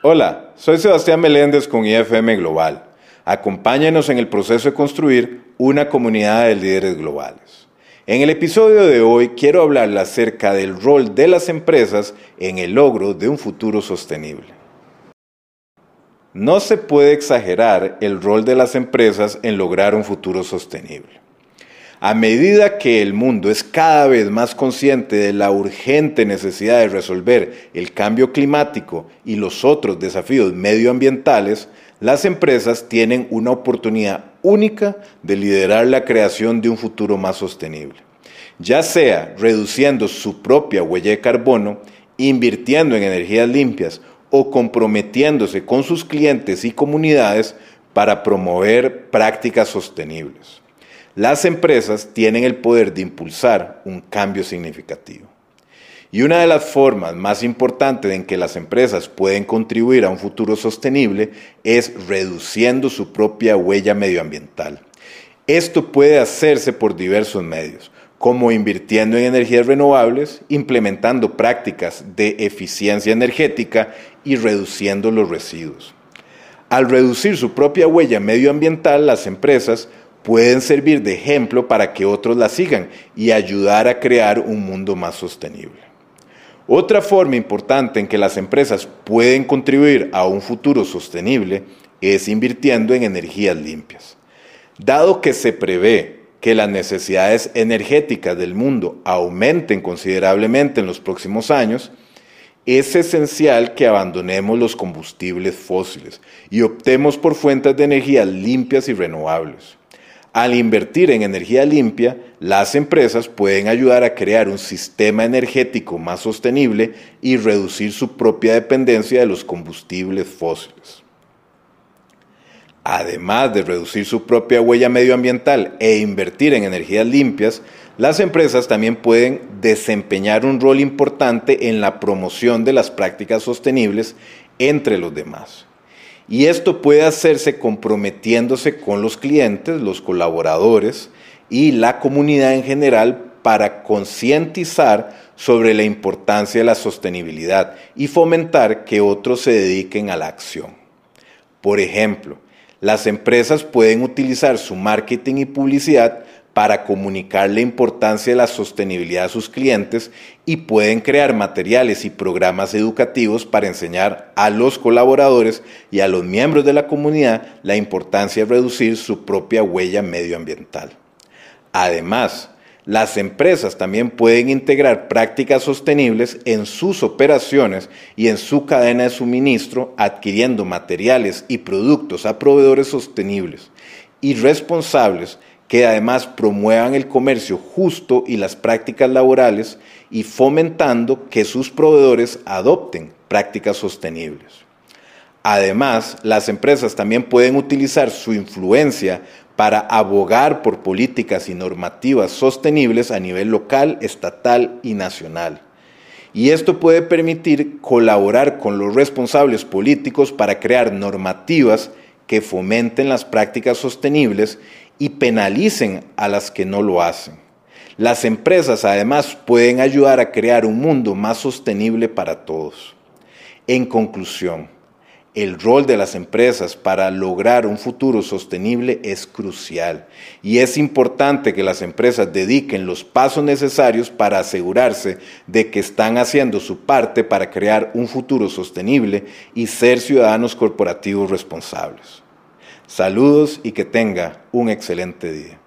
Hola, soy Sebastián Meléndez con IFM Global. Acompáñenos en el proceso de construir una comunidad de líderes globales. En el episodio de hoy quiero hablarle acerca del rol de las empresas en el logro de un futuro sostenible. No se puede exagerar el rol de las empresas en lograr un futuro sostenible. A medida que el mundo es cada vez más consciente de la urgente necesidad de resolver el cambio climático y los otros desafíos medioambientales, las empresas tienen una oportunidad única de liderar la creación de un futuro más sostenible, ya sea reduciendo su propia huella de carbono, invirtiendo en energías limpias o comprometiéndose con sus clientes y comunidades para promover prácticas sostenibles. Las empresas tienen el poder de impulsar un cambio significativo. Y una de las formas más importantes en que las empresas pueden contribuir a un futuro sostenible es reduciendo su propia huella medioambiental. Esto puede hacerse por diversos medios, como invirtiendo en energías renovables, implementando prácticas de eficiencia energética y reduciendo los residuos. Al reducir su propia huella medioambiental, las empresas pueden servir de ejemplo para que otros la sigan y ayudar a crear un mundo más sostenible. Otra forma importante en que las empresas pueden contribuir a un futuro sostenible es invirtiendo en energías limpias. Dado que se prevé que las necesidades energéticas del mundo aumenten considerablemente en los próximos años, es esencial que abandonemos los combustibles fósiles y optemos por fuentes de energía limpias y renovables. Al invertir en energía limpia, las empresas pueden ayudar a crear un sistema energético más sostenible y reducir su propia dependencia de los combustibles fósiles. Además de reducir su propia huella medioambiental e invertir en energías limpias, las empresas también pueden desempeñar un rol importante en la promoción de las prácticas sostenibles entre los demás. Y esto puede hacerse comprometiéndose con los clientes, los colaboradores y la comunidad en general para concientizar sobre la importancia de la sostenibilidad y fomentar que otros se dediquen a la acción. Por ejemplo, las empresas pueden utilizar su marketing y publicidad para comunicar la importancia de la sostenibilidad a sus clientes y pueden crear materiales y programas educativos para enseñar a los colaboradores y a los miembros de la comunidad la importancia de reducir su propia huella medioambiental. Además, las empresas también pueden integrar prácticas sostenibles en sus operaciones y en su cadena de suministro, adquiriendo materiales y productos a proveedores sostenibles y responsables que además promuevan el comercio justo y las prácticas laborales y fomentando que sus proveedores adopten prácticas sostenibles. Además, las empresas también pueden utilizar su influencia para abogar por políticas y normativas sostenibles a nivel local, estatal y nacional. Y esto puede permitir colaborar con los responsables políticos para crear normativas que fomenten las prácticas sostenibles y penalicen a las que no lo hacen. Las empresas además pueden ayudar a crear un mundo más sostenible para todos. En conclusión, el rol de las empresas para lograr un futuro sostenible es crucial y es importante que las empresas dediquen los pasos necesarios para asegurarse de que están haciendo su parte para crear un futuro sostenible y ser ciudadanos corporativos responsables. Saludos y que tenga un excelente día.